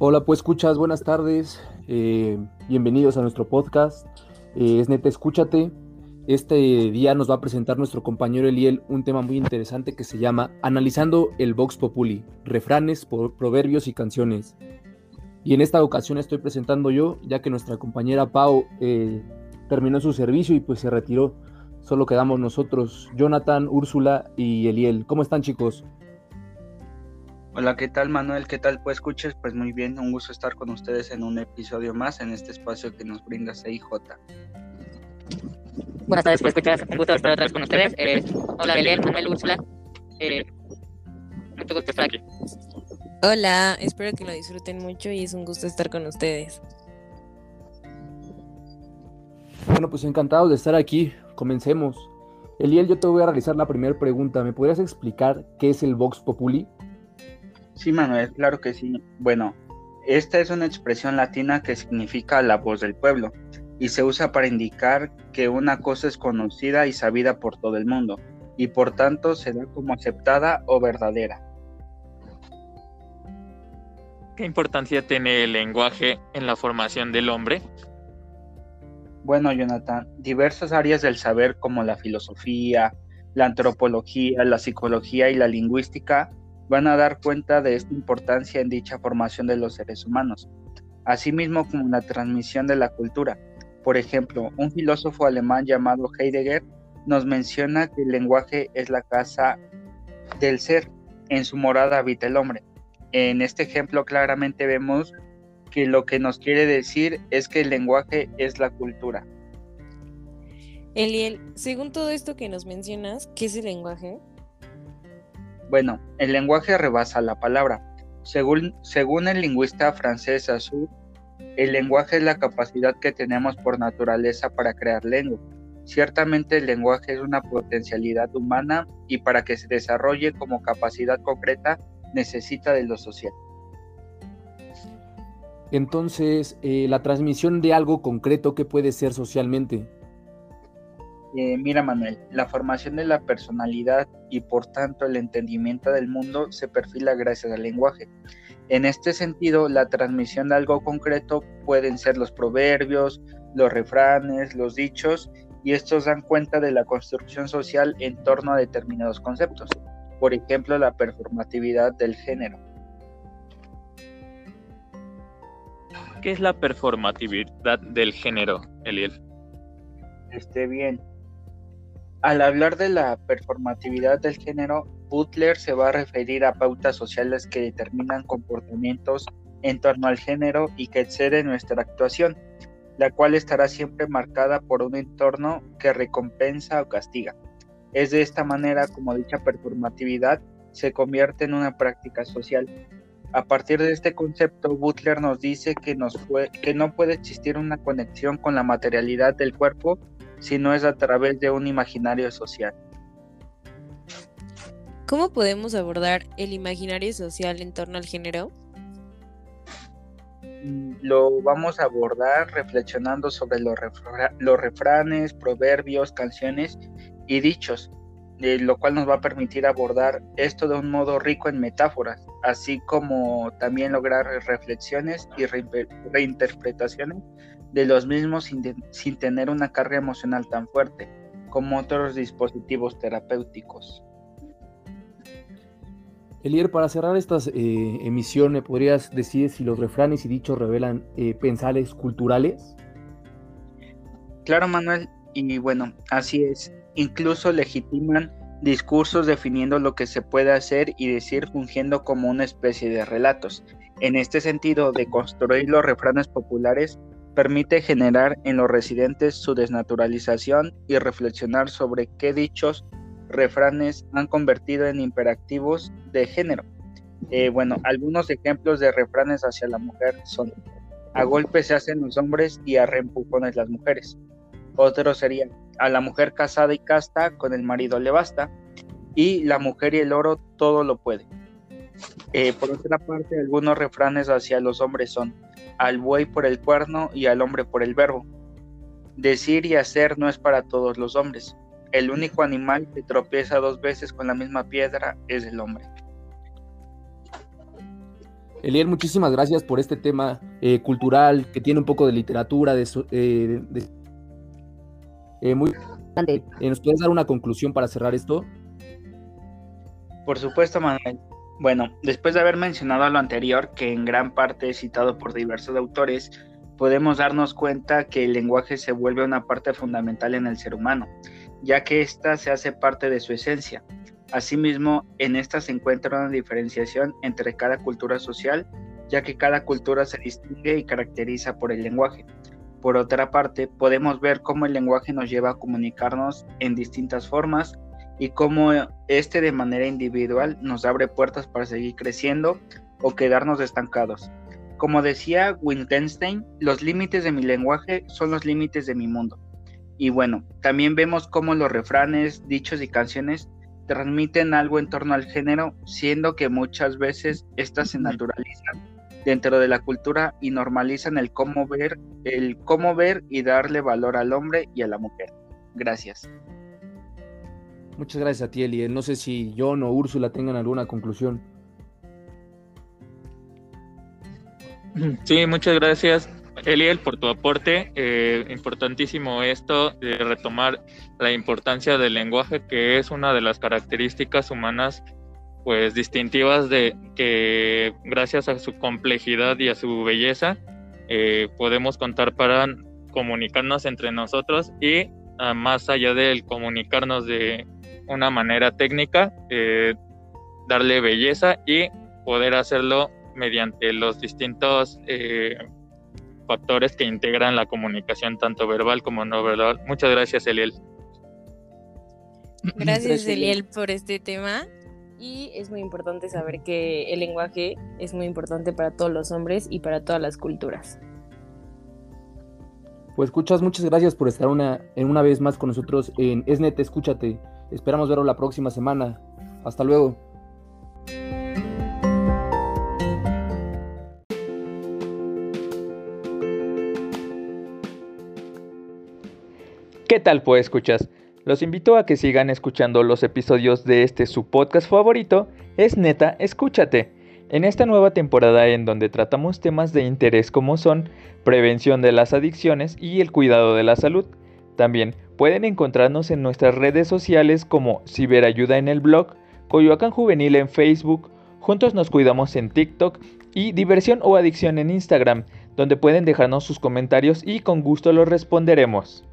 Hola, pues escuchas, buenas tardes, eh, bienvenidos a nuestro podcast. Eh, es neta, escúchate. Este día nos va a presentar nuestro compañero Eliel un tema muy interesante que se llama Analizando el Vox Populi, refranes, proverbios y canciones. Y en esta ocasión estoy presentando yo, ya que nuestra compañera Pau eh, terminó su servicio y pues se retiró. Solo quedamos nosotros, Jonathan, Úrsula y Eliel. ¿Cómo están chicos? Hola, ¿qué tal Manuel? ¿Qué tal? Pues escuches, pues muy bien, un gusto estar con ustedes en un episodio más en este espacio que nos brinda CIJ. Buenas tardes, pues escuchas, un gusto estar otra vez con ustedes. Eh, hola, Belén, Manuel, Úrsula. Eh, mucho gusto estar aquí. Hola, espero que lo disfruten mucho y es un gusto estar con ustedes. Bueno, pues encantado de estar aquí. Comencemos. Eliel, yo te voy a realizar la primera pregunta. ¿Me podrías explicar qué es el Vox Populi? Sí, Manuel, claro que sí. Bueno, esta es una expresión latina que significa la voz del pueblo y se usa para indicar que una cosa es conocida y sabida por todo el mundo y por tanto se da como aceptada o verdadera. ¿Qué importancia tiene el lenguaje en la formación del hombre? Bueno, Jonathan, diversas áreas del saber como la filosofía, la antropología, la psicología y la lingüística van a dar cuenta de esta importancia en dicha formación de los seres humanos, asimismo como la transmisión de la cultura. Por ejemplo, un filósofo alemán llamado Heidegger nos menciona que el lenguaje es la casa del ser, en su morada habita el hombre. En este ejemplo claramente vemos que lo que nos quiere decir es que el lenguaje es la cultura. Eliel, según todo esto que nos mencionas, ¿qué es el lenguaje? Bueno, el lenguaje rebasa la palabra. Según, el lingüista francés Azur, el lenguaje es la capacidad que tenemos por naturaleza para crear lengua. Ciertamente el lenguaje es una potencialidad humana y para que se desarrolle como capacidad concreta necesita de lo social. Entonces, eh, la transmisión de algo concreto que puede ser socialmente. Eh, mira Manuel, la formación de la personalidad y por tanto el entendimiento del mundo se perfila gracias al lenguaje. En este sentido, la transmisión de algo concreto pueden ser los proverbios, los refranes, los dichos, y estos dan cuenta de la construcción social en torno a determinados conceptos. Por ejemplo, la performatividad del género. ¿Qué es la performatividad del género, Eliel? Esté bien. Al hablar de la performatividad del género, Butler se va a referir a pautas sociales que determinan comportamientos en torno al género y que exceden nuestra actuación, la cual estará siempre marcada por un entorno que recompensa o castiga. Es de esta manera como dicha performatividad se convierte en una práctica social. A partir de este concepto, Butler nos dice que, que no puede existir una conexión con la materialidad del cuerpo si no es a través de un imaginario social. ¿Cómo podemos abordar el imaginario social en torno al género? Mm, lo vamos a abordar reflexionando sobre los, refranes, proverbios, canciones y dichos, lo cual nos va a permitir abordar esto de un modo rico en metáforas, así como también lograr reflexiones y reinterpretaciones de los mismos sin, tener una carga emocional tan fuerte como otros dispositivos terapéuticos. Elier, para cerrar estas eh, emisiones, ¿podrías decir si los refranes y dichos revelan eh, pensares culturales? Claro, Manuel, y bueno, así es. Incluso legitiman discursos definiendo lo que se puede hacer y decir fungiendo como una especie de relatos. En este sentido, de construir los refranes populares permite generar en los residentes su desnaturalización y reflexionar sobre qué dichos refranes han convertido en imperativos de género. Eh, bueno, algunos ejemplos de refranes hacia la mujer son a golpes se hacen los hombres y a reempujones las mujeres. Otro sería a la mujer casada y casta con el marido le basta y la mujer y el oro todo lo puede. Eh, por otra parte, algunos refranes hacia los hombres son al buey por el cuerno y al hombre por el verbo. Decir y hacer no es para todos los hombres. El único animal que tropieza dos veces con la misma piedra es el hombre. Eliel, muchísimas gracias por este tema eh, cultural que tiene un poco de literatura, de, eh, de- eh, muy importante. Eh, ¿Nos puedes dar una conclusión para cerrar esto? Por supuesto, Manuel. Bueno, después de haber mencionado lo anterior, que en gran parte es citado por diversos autores, podemos darnos cuenta que el lenguaje se vuelve una parte fundamental en el ser humano, ya que ésta se hace parte de su esencia. Asimismo, en esta se encuentra una diferenciación entre cada cultura social, ya que cada cultura se distingue y caracteriza por el lenguaje. Por otra parte, podemos ver cómo el lenguaje nos lleva a comunicarnos en distintas formas y cómo este de manera individual nos abre puertas para seguir creciendo o quedarnos estancados. Como decía Wittgenstein, los límites de mi lenguaje son los límites de mi mundo. Y bueno, también vemos cómo los refranes, dichos y canciones transmiten algo en torno al género, siendo que muchas veces éstas se naturalizan dentro de la cultura y normalizan el cómo ver, el cómo ver y darle valor al hombre y a la mujer. Gracias. Muchas gracias a ti, Eliel. No sé si John o Úrsula tengan alguna conclusión. Sí, muchas gracias, Eliel, por tu aporte. Eh, importantísimo esto de retomar la importancia del lenguaje, que es una de las características humanas pues distintivas de que gracias a su complejidad y a su belleza eh, podemos contar para comunicarnos entre nosotros y ah, más allá del comunicarnos de una manera técnica, eh, darle belleza y poder hacerlo mediante los distintos eh, factores que integran la comunicación, tanto verbal como no verbal. Muchas gracias, Eliel. Gracias, Eliel, por este tema. Y es muy importante saber que el lenguaje es muy importante para todos los hombres y para todas las culturas. Pues escuchas, muchas gracias por estar una, en una vez más con nosotros en Esnet, escúchate. Esperamos verlo la próxima semana. Hasta luego. ¿Qué tal pues escuchas? Los invito a que sigan escuchando los episodios de este su podcast favorito, es neta, escúchate. En esta nueva temporada en donde tratamos temas de interés como son prevención de las adicciones y el cuidado de la salud. También pueden encontrarnos en nuestras redes sociales como Ciberayuda en el blog, Coyoacán Juvenil en Facebook, Juntos nos cuidamos en TikTok y Diversión o Adicción en Instagram, donde pueden dejarnos sus comentarios y con gusto los responderemos.